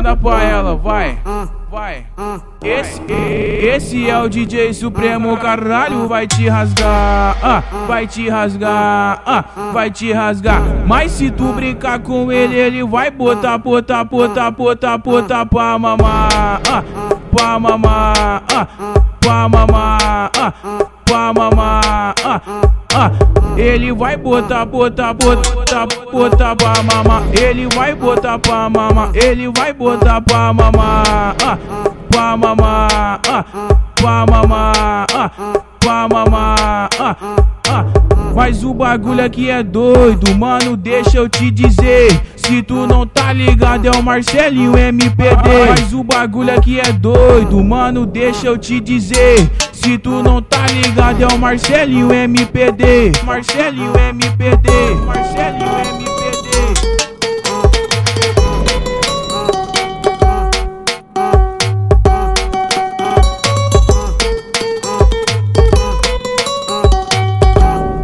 Manda pra ela, vai, vai. Esse, esse é o DJ Supremo, caralho, vai te rasgar, ah, vai te rasgar, ah, vai te rasgar. Mas se tu brincar com ele, ele vai botar, botar, botar, botar, botar pra mamar, ah, pra mamar, ah, pra mamar, ah, pra mamar, ah, ah. Ele vai botar, botar, botar, botar pra mamar. Ele vai botar pra mamar. Ele vai botar pra mamar. Ah, pra mamar. Ah, pra mamar. Ah, pra mamar. Ah, ah. Mas o bagulho aqui é doido, mano, deixa eu te dizer. Se tu não tá ligado, é o Marcelinho MPD. Mas o bagulho aqui é doido, mano, deixa eu te dizer. Se tu não tá ligado, é o Marcelinho MPD. Marcelinho MPD. Marcelinho MPD.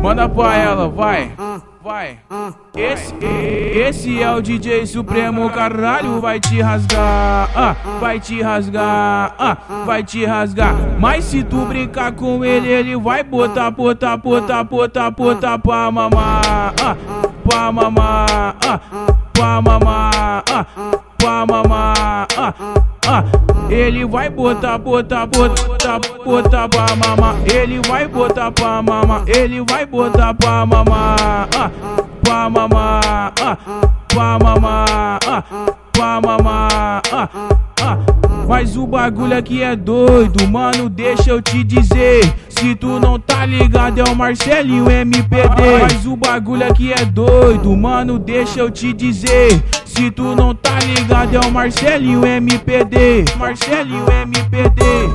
Manda pra ela, vai, vai. Esse, esse é o DJ Supremo, caralho, vai te rasgar, ah, vai te rasgar, ah, vai te rasgar. Mas se tu brincar com ele, ele vai botar, botar, botar, botar, botar pra mamar, ah, pra mamar, ah, pra mamar, ah, pra mamar, ah, ah. Ele vai botar, botar, botar, botar pra mamar. Ele vai botar pra mamar. Ele vai botar pra mamar. Ah, pra mamar. Ah, pra mamar. Ah, pra mamar. Ah, ah. Mas o bagulho aqui é doido, mano, deixa eu te dizer. Se tu não tá ligado, é o Marcelinho MPD. Mas o bagulho aqui é doido, mano, deixa eu te dizer. Se tu não tá ligado, é o Marcelinho MPD. Marcelinho MPD.